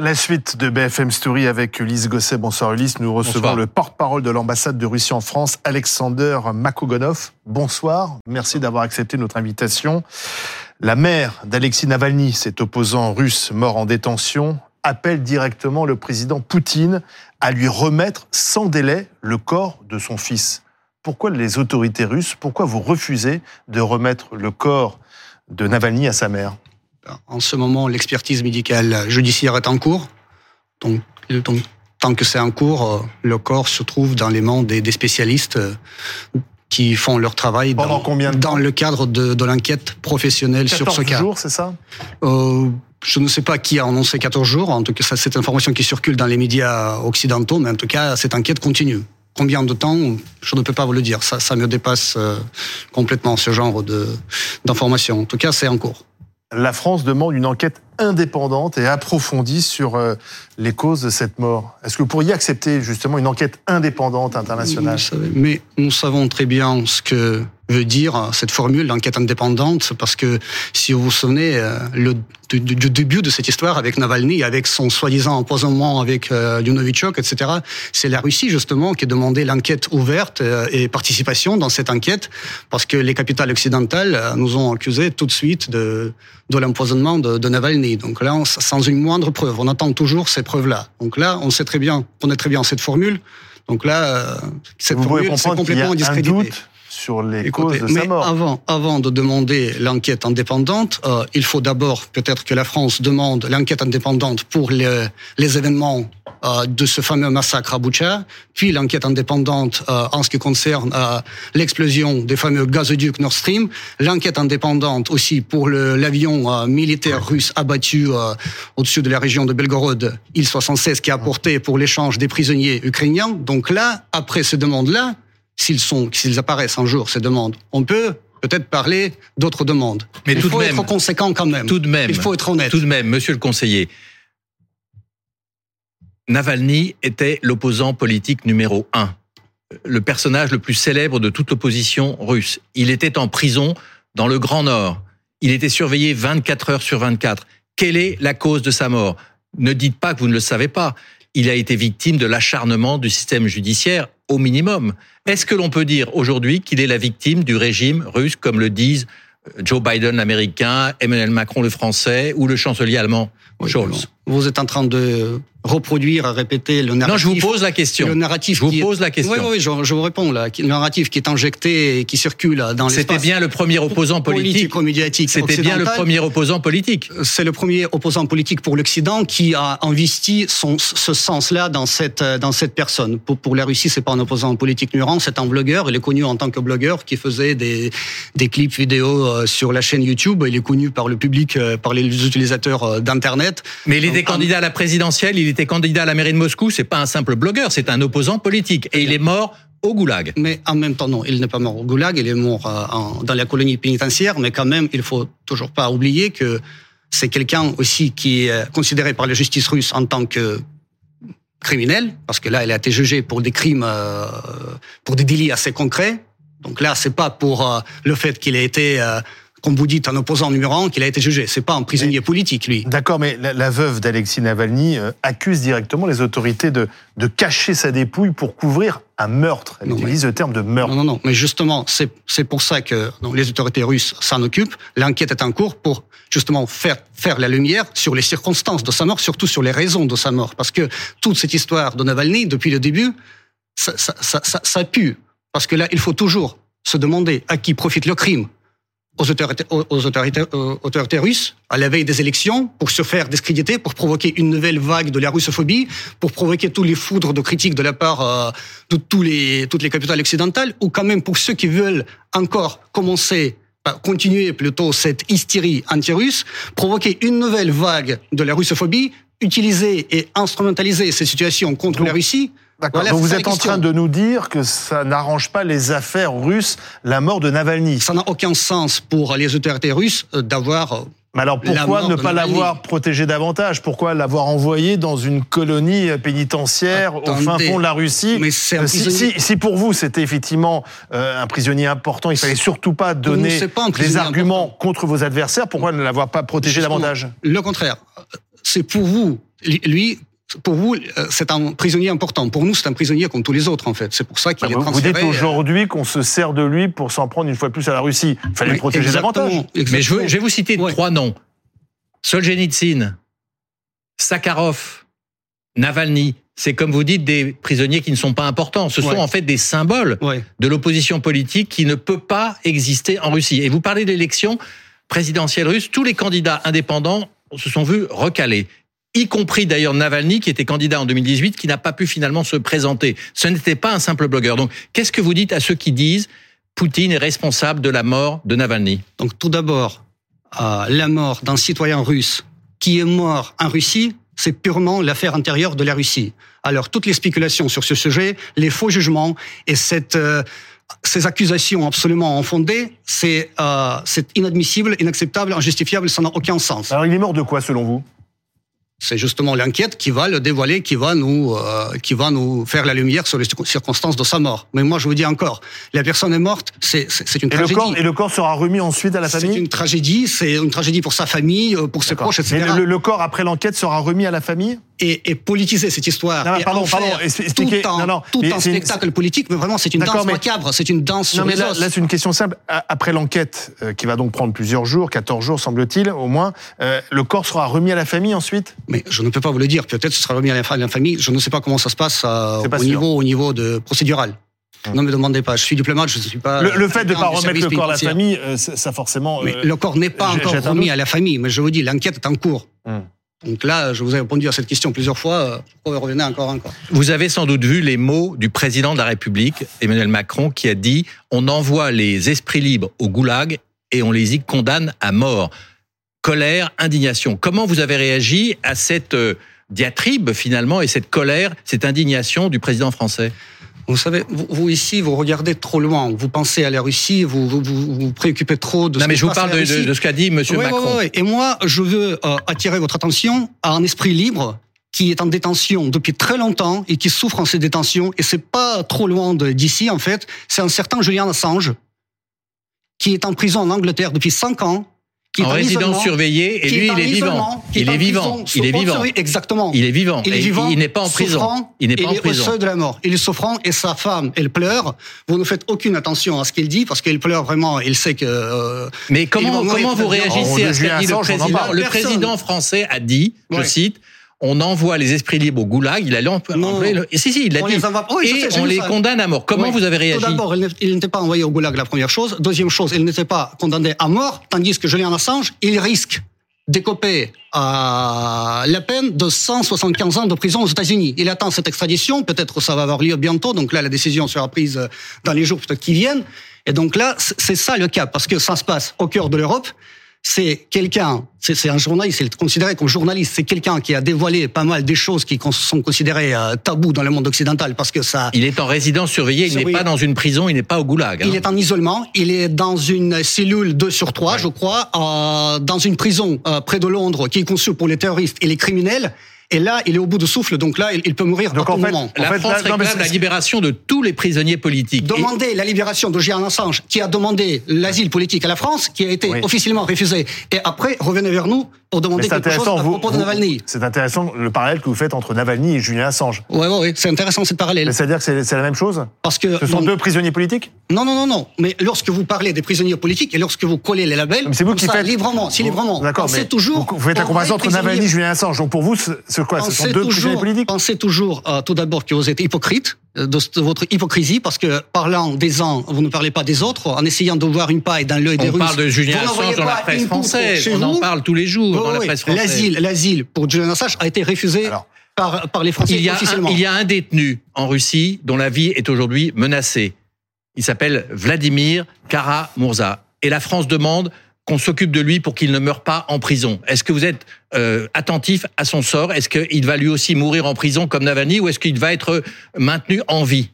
La suite de BFM Story avec Ulysse Gosset. Bonsoir Ulysse. Nous recevons le porte-parole de l'ambassade de Russie en France, Alexander Makogonov. Bonsoir. Merci d'avoir accepté notre invitation. La mère d'Alexis Navalny, cet opposant russe mort en détention, appelle directement le président Poutine à lui remettre sans délai le corps de son fils. Pourquoi les autorités russes, pourquoi vous refusez de remettre le corps de Navalny à sa mère? En ce moment, l'expertise médicale judiciaire est en cours. Donc, tant que c'est en cours, euh, le corps se trouve dans les mains des, spécialistes euh, qui font leur travail Pendant dans, combien de dans le cadre de, l'enquête professionnelle sur ce cas. jours, c'est ça? Euh, Je ne sais pas qui a annoncé 14 jours. En tout cas, c'est information qui circule dans les médias occidentaux, mais en tout cas, cette enquête continue. Combien de temps? Je ne peux pas vous le dire. Ça, ça me dépasse complètement ce genre de d'informations. En tout cas, c'est en cours la France demande une enquête indépendante et approfondie sur euh, les causes de cette mort. Est-ce que vous pourriez accepter justement une enquête indépendante internationale? Mais nous savons très bien ce que veut dire cette formule, l'enquête indépendante, parce que si vous vous souvenez euh, du, début de cette histoire avec Navalny, avec son soi-disant empoisonnement avec euh, Yunovichok, etc., c'est la Russie justement qui demandait l'enquête ouverte euh, et participation dans cette enquête, parce que les capitales occidentales euh, nous ont accusés tout de suite de, de l'empoisonnement de, Navalny. Donc là, sans une moindre preuve, on attend toujours ces preuves-là. Donc là, on sait très bien, on connaît très bien cette formule. Donc là, cette Vous formule, c'est complètement discrédité sur les causes de sa mort. Avant, avant de demander l'enquête indépendante, euh, il faut d'abord peut-être que la France demande l'enquête indépendante pour les, les événements euh, de ce fameux massacre à Boucha, puis l'enquête indépendante euh, en ce qui concerne l'explosion des fameux gazoducs Nord Stream, l'enquête indépendante aussi pour l'avion militaire russe abattu au-dessus de la région de Belgorod, Il-76, qui a apporté pour l'échange des prisonniers ukrainiens. Donc là, après ces demandes-là, s'ils sont, s'ils apparaissent un jour ces demandes, on peut peut-être parler d'autres demandes. Mais il tout faut de même, être conséquent quand même. Tout de même. Il faut être honnête. Tout de même, Monsieur le conseiller. Navalny était l'opposant politique numéro un, le personnage le plus célèbre de toute l'opposition russe. Il était en prison dans le Grand Nord. Il était surveillé 24 heures sur 24. Quelle est la cause de sa mort? Ne dites pas que vous ne le savez pas. Il a été victime de l'acharnement du système judiciaire au minimum. Est-ce que l'on peut dire aujourd'hui qu'il est la victime du régime russe, comme le disent euh, Joe Biden l'américain, Emmanuel Macron le français ou le chancelier allemand Scholz Vous êtes en train de reproduire, à répéter le narratif. Non, je vous pose la question. Le narratif. Je vous pose la question. Oui, oui, je, je, vous réponds là. Le narratif qui est injecté et qui circule dans l'espace. C'était bien le premier opposant politique. médiatique C'était bien le premier opposant politique. C'est le premier opposant politique pour l'Occident qui a investi son, ce sens-là dans cette dans cette personne. Pour, pour la Russie, c'est pas un opposant politique numéro c'est un blogueur. Il est connu en tant que blogueur qui faisait des des clips vidéo euh, sur la chaîne YouTube. Il est connu par le public, euh, par les utilisateurs euh, d'internet. Mais il était candidat à la présidentielle. Il était candidat à la mairie de Moscou, c'est pas un simple blogueur, c'est un opposant politique. Et il est mort au goulag. Mais en même temps, non, il n'est pas mort au goulag, il est mort euh, dans la colonie pénitentiaire, mais quand même, il faut toujours pas oublier que c'est quelqu'un aussi qui est considéré par la justice russe en tant que criminel, parce que là, il a été jugé pour des crimes, euh, pour des délits assez concrets. Donc là, c'est pas pour euh, le fait qu'il ait été comme vous dites, un opposant numéro un qu'il a été jugé. C'est pas un prisonnier politique, lui. D'accord, mais la, veuve d'Alexis Navalny euh, accuse directement les autorités de, de cacher sa dépouille pour couvrir un meurtre. Elle utilise le terme de meurtre. Non, non, non. Mais justement, c'est pour ça que les autorités russes s'en occupent. L'enquête est en cours pour justement faire faire la lumière sur les circonstances de sa mort, surtout sur les raisons de sa mort, parce que toute cette histoire de Navalny depuis le début, ça, ça, ça, ça, ça pue. Parce que là, il faut toujours se demander à qui profite le crime aux autorités, aux autorités, aux autorités russes à la veille des élections pour se faire discréditer, pour provoquer une nouvelle vague de la russophobie, pour provoquer tous les foudres de critiques de la part euh, de tous les, toutes les capitales occidentales, ou quand même pour ceux qui veulent encore commencer continuer plutôt cette hystérie anti-russe, provoquer une nouvelle vague de la russophobie, utiliser et instrumentaliser ces situations contre la Russie D'accord. Donc vous êtes en train de nous dire que ça n'arrange pas les affaires russes, la mort de Navalny. Ça n'a aucun sens pour les autorités russes euh, d'avoir. Euh, Mais alors pourquoi ne pas l'avoir protégé davantage? Pourquoi l'avoir envoyé dans une colonie pénitentiaire au fin fond de la Russie? Mais euh, si, si, pour vous c'était effectivement un prisonnier important, il fallait surtout pas donner des arguments contre vos adversaires. Pourquoi ne l'avoir pas protégé davantage? Le contraire c'est pour vous. Lui, pour vous, euh, c'est un prisonnier important. Pour nous, c'est un prisonnier comme tous les autres, en fait. C'est pour ça qu'il bah, est transféré. Vous dites aujourd'hui qu'on se sert de lui pour s'en prendre une fois plus à la Russie. Il fallait le protéger davantage. Mais je, vais vous citer trois noms. Solzhenitsyn, Sakharov, Navalny. C'est comme vous dites des prisonniers qui ne sont pas importants. Ce sont en fait des symboles de l'opposition politique qui ne peut pas exister en Russie. Et vous parlez d'élections présidentielles russes. Tous les candidats indépendants se sont vus recalés y compris d'ailleurs Navalny, qui était candidat en 2018, qui n'a pas pu finalement se présenter. Ce n'était pas un simple blogueur. Donc, qu'est-ce que vous dites à ceux qui disent Poutine est responsable de la mort de Navalny Donc, tout d'abord, euh, la mort d'un citoyen russe qui est mort en Russie, c'est purement l'affaire intérieure de la Russie. Alors, toutes les spéculations sur ce sujet, les faux jugements et cette... Euh, ces accusations absolument infondées, c'est euh, inadmissible, inacceptable, injustifiable, ça n'a aucun sens. Alors il est mort de quoi selon vous? C'est justement l'enquête qui va le dévoiler, qui va nous, euh, qui va nous faire la lumière sur les circonstances de sa mort. Mais moi, je vous dis encore, la personne est morte, c'est une et tragédie. Le corps, et le corps sera remis ensuite à la famille C'est une tragédie, c'est une tragédie pour sa famille, euh, pour ses proches, etc. Mais le corps, après l'enquête, sera remis à la famille et, et, politiser cette histoire. Non, pardon, pardon, expliquez. Tout un, non, non, tout un spectacle politique, mais vraiment, c'est une danse macabre, c'est une danse sur mais là, là c'est une question simple. Après l'enquête, euh, qui va donc prendre plusieurs jours, 14 jours, semble-t-il, au moins, euh, le corps sera remis à la famille ensuite? Mais je ne peux pas vous le dire. Peut-être ce sera remis à la, famille. Je ne sais pas comment ça se passe euh, au, niveau, au niveau de procédural. Hum. Non, me demandez pas. Je suis diplomate, je ne suis pas. Le, fait de ne pas remettre le corps à la famille, ça, forcément. Mais le corps n'est pas encore remis à la famille. Mais je vous dis, l'enquête est en cours. Hum. Donc là, je vous ai répondu à cette question plusieurs fois. Euh, pourquoi vous revenez encore encore? Vous avez sans doute vu les mots du président de la République, Emmanuel Macron, qui a dit on envoie les esprits libres au goulag et on les y condamne à mort. Colère, indignation. Comment vous avez réagi à cette euh, diatribe finalement et cette colère, cette indignation du président français? Vous savez, vous, ici, vous regardez trop loin. Vous pensez à la Russie, vous vous, vous, préoccupez trop de non, mais je vous parle de, de, ce qu'a dit M. Macron. Oui, Et moi, je veux euh, attirer votre attention à un esprit libre qui est en détention depuis très longtemps et qui souffre en ces détentions. Et c'est pas trop loin d'ici, en fait. C'est un certain Julian Assange qui est en prison en Angleterre depuis cinq ans qui en résidence surveillée, et lui, il est vivant. Il est vivant. Il est vivant. Exactement. Il est vivant. Il est vivant. Il n'est pas en prison. Il n'est pas en prison. Il est au de la mort. Il est souffrant et sa femme, elle pleure. Vous ne faites aucune attention à ce qu'il dit parce qu'elle pleure vraiment. Il sait que. Euh, Mais comment comment vous réagissez à ce qu'a dit le président Le président français a dit, je cite on envoie les esprits libres au goulag. Il allait en le... Si, si, il l'a dit. et on les condamne à mort. Comment vous avez réagi Tout d'abord, il n'était pas envoyé au goulag, la première chose. Deuxième chose, il n'était pas condamné à mort, tandis que Julian Assange, il risque d'écoper à la peine de 175 ans de prison aux États-Unis. Il attend cette extradition, peut-être ça va avoir lieu bientôt, donc là la décision sera prise dans les jours qui viennent. Et donc là, c'est ça le cas, parce que ça se passe au cœur de l'Europe c'est quelqu'un, c'est un journaliste, c'est considéré comme journaliste, c'est quelqu'un qui a dévoilé pas mal des choses qui sont considérées euh, tabous dans le monde occidental parce que ça. Il est en résidence surveillée, il n'est pas dans une prison, il n'est pas au goulag. Hein. Il est en isolement, il est dans une cellule 2 sur 3, je crois, euh, dans une prison euh, près de Londres qui est conçue pour les terroristes et les criminels. Et là, il est au bout de souffle, donc là, il peut mourir donc à tout moment. La France réclame la libération de tous les prisonniers politiques. Demander la libération de Julian Assange, qui a demandé l'asile politique à la France, qui a été officiellement refusé. Et après, revenez vers nous pour demander quelque chose à propos de Navalny. C'est intéressant le parallèle que vous faites entre Navalny et Julian Assange. Oui, oui, oui, c'est intéressant cette parallèle. C'est-à-dire que c'est la même chose? Parce que ce sont deux prisonniers politiques? Non, non, non, non. Mais lorsque vous parlez des prisonniers politiques et lorsque vous collez les labels, c'est vous qui ça, faites librement, si librement. D'accord, mais toujours. Vous, faites la comparaison entre Navalny et Julian Assange. Donc pour vous, c'est quoi Ce sont deux prisonniers politiques? Pensez toujours, euh, tout d'abord, que vous êtes hypocrite euh, de, votre hypocrisie, parce que parlant des uns, vous ne parlez pas des autres, en essayant de voir une paille dans l'œil des Russes. On parle de Julian Assange dans la presse française. On en parle tous les jours dans la presse française l'asile, pour Julian Assange a été refusé par, par les Français il y a officiellement. Un, il y a un détenu en Russie dont la vie est aujourd'hui menacée. Il s'appelle Vladimir Kara-Murza. Et la France demande qu'on s'occupe de lui pour qu'il ne meure pas en prison. Est-ce que vous êtes euh, attentif à son sort? Est-ce qu'il va lui aussi mourir en prison comme Navalny ou est-ce qu'il va être maintenu en vie?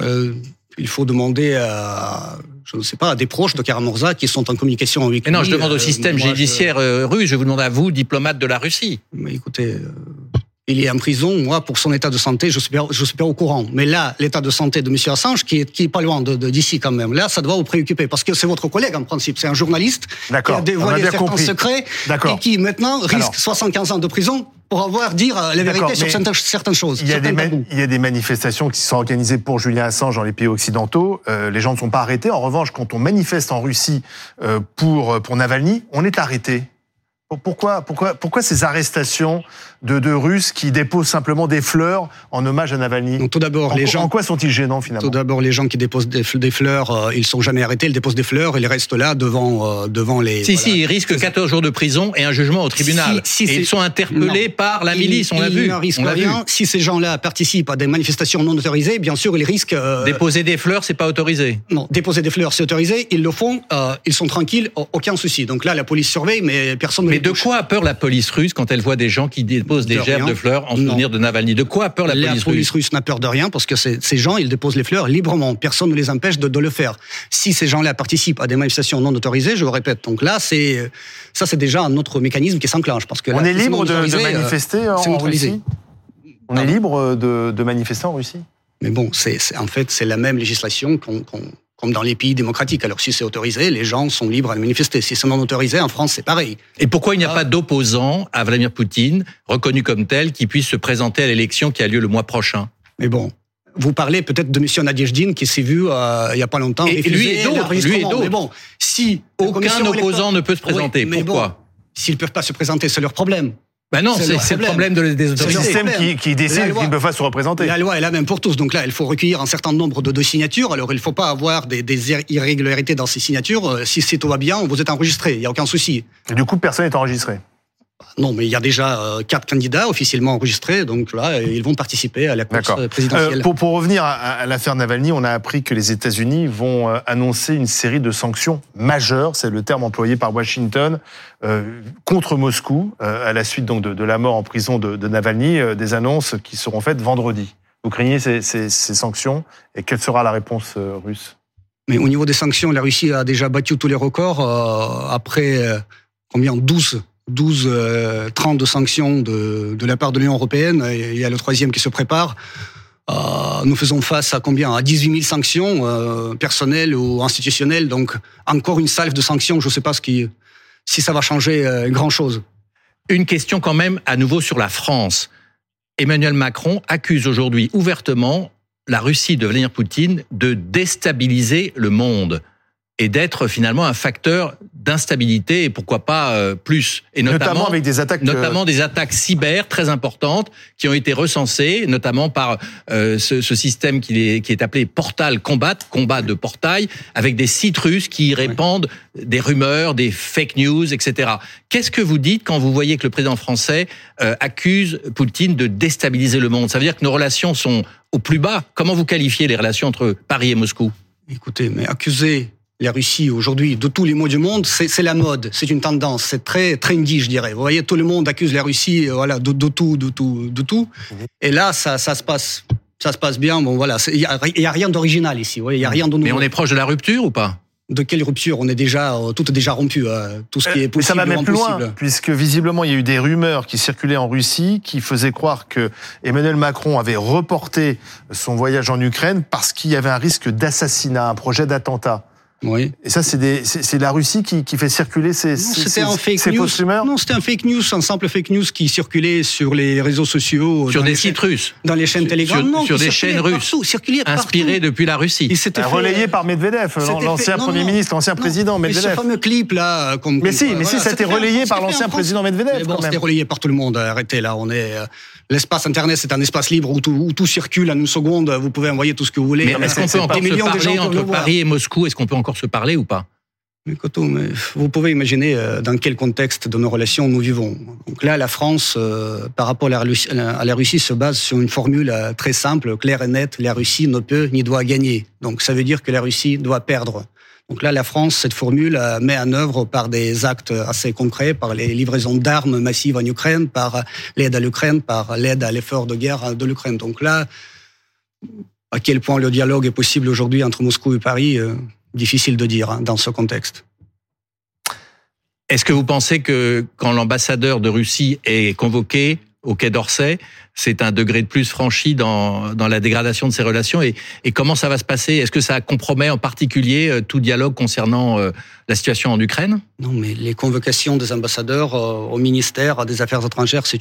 Euh, Il faut demander à je ne sais pas, à des proches de Karamurza qui sont en communication avec mais Non, je demande au euh, système judiciaire euh, russe, je vous demande à vous, diplomate de la Russie. Mais écoutez, euh, il est en prison. Moi, pour son état de santé, je suis pas, je suis pas au courant. Mais là, l'état de santé de M. Assange, qui est, qui est pas loin de, d'ici quand même, là, ça doit vous préoccuper parce que c'est votre collègue en principe. C'est un journaliste qui a dévoilé certains compris. secrets et qui maintenant risque 75 ans de prison pour avoir dire euh, la vérité sur certaines choses. Il y, a des il y a des manifestations qui sont organisées pour Julien Assange dans les pays occidentaux. Euh, les gens ne sont pas arrêtés. En revanche, quand on manifeste en Russie euh, pour, pour Navalny, on est arrêté. Pourquoi, pourquoi, pourquoi ces arrestations de, de Russes qui déposent simplement des fleurs en hommage à Navalny Donc, Tout d'abord, les gens. En quoi sont-ils gênants finalement Tout d'abord, les gens qui déposent des, des fleurs, euh, ils sont jamais arrêtés. Ils déposent des fleurs, ils restent là devant euh, devant les. Si si, ils risquent 14 jours de prison et un jugement au tribunal. Si, et ils sont interpellés par la milice. on l'a vu. Ils ne rien. Si ces gens-là participent à des manifestations non autorisées, bien sûr, ils risquent. Euh, déposer des fleurs, c'est pas autorisé. Non, déposer des fleurs, c'est autorisé. Ils le font. Euh, ils sont tranquilles, aucun souci. Donc là, la police surveille, mais personne ne. Mais de quoi a peur la police russe quand elle voit des gens qui déposent des gerbes de fleurs en souvenir de Navalny? De quoi a peur la, police russe La police russe? n'a peur de rien parce que ces gens, ils déposent les fleurs librement. Personne ne les empêche de, de le faire. Si ces gens-là participent à des manifestations non autorisées, je le répète. Donc là, c'est ça, c'est déjà un autre mécanisme qui s'enclenche parce que on est libre de, de, manifester euh, en Russie? On est libre de, de manifester en Russie? Mais bon, c'est en fait c'est la même législation qu'on comme dans les pays démocratiques. Alors si c'est autorisé, les gens sont libres à manifester. Si c'est non autorisé, en France, c'est pareil. Et pourquoi il n'y a ah. pas d'opposant à Vladimir Poutine, reconnu comme tel, qui puisse se présenter à l'élection qui a lieu le mois prochain? Mais bon, vous parlez peut-être de M. Nadiejdine qui s'est vu euh, il y a pas longtemps. Et, lui et d'autres. Mais bon, si aucun opposant ne peut se présenter, pourquoi? S'ils peuvent pas se présenter, c'est leur problème. Ben non, c'est le problème de, des autorités. C'est le système qui, qui décide qu'ils ne peuvent pas se représenter. La loi est la même pour tous. Donc là, il faut recueillir un certain nombre de, de signatures. Alors, il ne faut pas avoir des, des, irrégularités dans ces signatures. Euh, si, c'est tout va bien, vous êtes enregistré. Il n'y a aucun souci. Et du coup, personne n'est enregistré non, mais il y a déjà euh, quatre candidats officiellement enregistrés, donc là, ils vont participer à la course présidentielle. Euh, pour, pour, revenir à, l'affaire Navalny, on a appris que les États-Unis vont euh, annoncer une série de sanctions majeures, c'est le terme employé par Washington, contre Moscou, à la suite donc de, la mort en prison de, Navalny, des annonces qui seront faites vendredi. Vous craignez ces, ces sanctions? Et quelle sera la réponse russe? Mais au niveau des sanctions, la Russie a déjà battu tous les records après combien? 12 12, 30 euh, de sanctions de, la part de l'Union européenne. Il y a le troisième qui se prépare. Euh, nous faisons face à combien? À 18 000 sanctions euh, personnelles ou institutionnelles. Donc encore une salve de sanctions. Je ne sais pas ce qui, si ça va changer euh, grand chose. Une question quand même à nouveau sur la France. Emmanuel Macron accuse aujourd'hui ouvertement la Russie de Vladimir Poutine de déstabiliser le monde et d'être finalement un facteur d'instabilité et pourquoi pas euh, plus. Et notamment, avec des attaques euh, notamment des attaques cyber très importantes qui ont été recensées notamment par euh, ce, ce, système qui est, qui est appelé Portal Combat combat de portail avec des sites russes qui répandent des rumeurs des fake news etc qu'est-ce que vous dites quand vous voyez que le président français accuse Poutine de déstabiliser le monde? Ça veut dire que nos relations sont au plus bas. Comment vous qualifiez les relations entre Paris et Moscou? Écoutez mais accuser la Russie aujourd'hui de tous les mots du monde, c'est la mode, c'est une tendance, c'est très trendy, je dirais. Vous voyez, tout le monde accuse la Russie, euh, voilà, de, tout, de tout, de tout. Mhm. Et là, ça, ça se passe, ça se passe bien. Bon, voilà, il y a, rien d'original ici. Il y a rien de nouveau. Mais on est proche de la rupture ou pas? De quelle rupture? On est déjà euh, tout est déjà rompu, euh, tout ce qui est possible. ça va même plus loin, puisque visiblement il y a eu des rumeurs qui circulaient en Russie qui faisaient croire que Emmanuel Macron avait reporté son voyage en Ukraine parce qu'il y avait un risque d'assassinat, un projet d'attentat. Oui. Et ça, c'est la Russie qui, qui, fait circuler ces, ces, ces, ces fausses rumeurs Non, c'était un fake news, un simple fake news qui circulait sur les réseaux sociaux. Sur des sites russes Dans les chaînes Telegram Sur, non, sur des chaînes russes Inspirées depuis la Russie. Fait, relayé par Medvedev, l'ancien Premier ministre, l'ancien président Medvedev. Mais ce fameux clip là... Comme, mais si, mais si, ça a été relayé par l'ancien président Medvedev. Bon, c'était relayé par tout le monde, arrêtez là, on est... L'espace Internet, c'est un espace libre où tout, où tout, circule en une seconde. Vous pouvez envoyer tout ce que vous voulez. Mais est-ce qu'on peut encore se parler entre Paris et Moscou? Est-ce qu'on peut encore se parler ou pas? Mais vous pouvez imaginer euh, dans quel contexte de nos relations nous vivons. Donc là, la France, euh, par rapport à la, Russie, à la Russie, se base sur une formule euh, très simple, claire et nette. La Russie ne peut ni doit gagner. Donc ça veut dire que la Russie doit perdre. Donc là, la France, cette formule, met en œuvre par des actes assez concrets, par les livraisons d'armes massives en Ukraine, par l'aide à l'Ukraine, par l'aide à l'effort de guerre de l'Ukraine. Donc là, à quel point le dialogue est possible aujourd'hui entre Moscou et Paris, difficile de dire hein, dans ce contexte. Est-ce que vous pensez que quand l'ambassadeur de Russie est convoqué au Quai d'Orsay, c'est un degré de plus franchi dans, dans la dégradation de ces relations. Et, et comment ça va se passer? Est-ce que ça compromet en particulier euh, tout dialogue concernant euh, la situation en Ukraine? Non, mais les convocations des ambassadeurs euh, au ministère des Affaires étrangères, c'est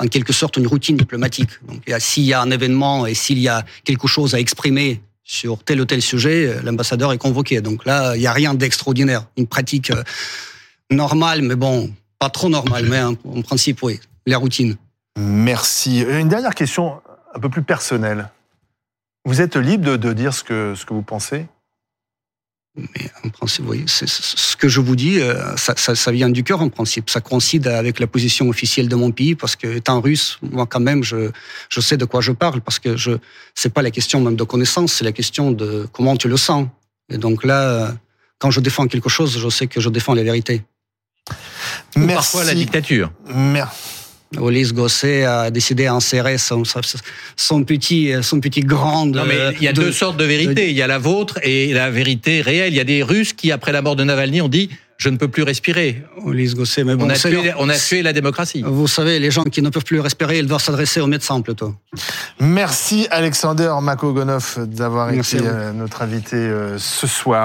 en quelque sorte une routine diplomatique. Donc s'il y a un événement et s'il y a quelque chose à exprimer sur tel ou tel sujet, l'ambassadeur est convoqué. Donc là, il n'y a rien d'extraordinaire. Une pratique normale, mais bon, pas trop normale, mais en principe, oui, la routine. Merci. Une dernière question un peu plus personnelle. Vous êtes libre de, dire ce que, ce que vous pensez? Mais en principe, oui, c'est ce que je vous dis, euh, ça, ça, vient du cœur en principe. Ça coïncide avec la position officielle de mon pays parce que, étant russe, moi quand même, je, je sais de quoi je parle parce que je, c'est pas la question même de connaissance, c'est la question de comment tu le sens. Et donc là, quand je défends quelque chose, je sais que je défends la vérité. Merci. parfois la dictature. Merci. Ulysse Gosset a décidé d'insérer son, son petit, son petit grand. Non, mais il y a deux sortes de vérités. Il y a la vôtre et la vérité réelle. Il y a des Russes qui, après la mort de Navalny, ont dit je ne peux plus respirer. Gosset, mais bon, on a, tué, on a tué la démocratie. Vous savez, les gens qui ne peuvent plus respirer, ils doivent s'adresser aux médecins plutôt. Merci Alexander Makogonov d'avoir été euh, notre invité euh, ce soir.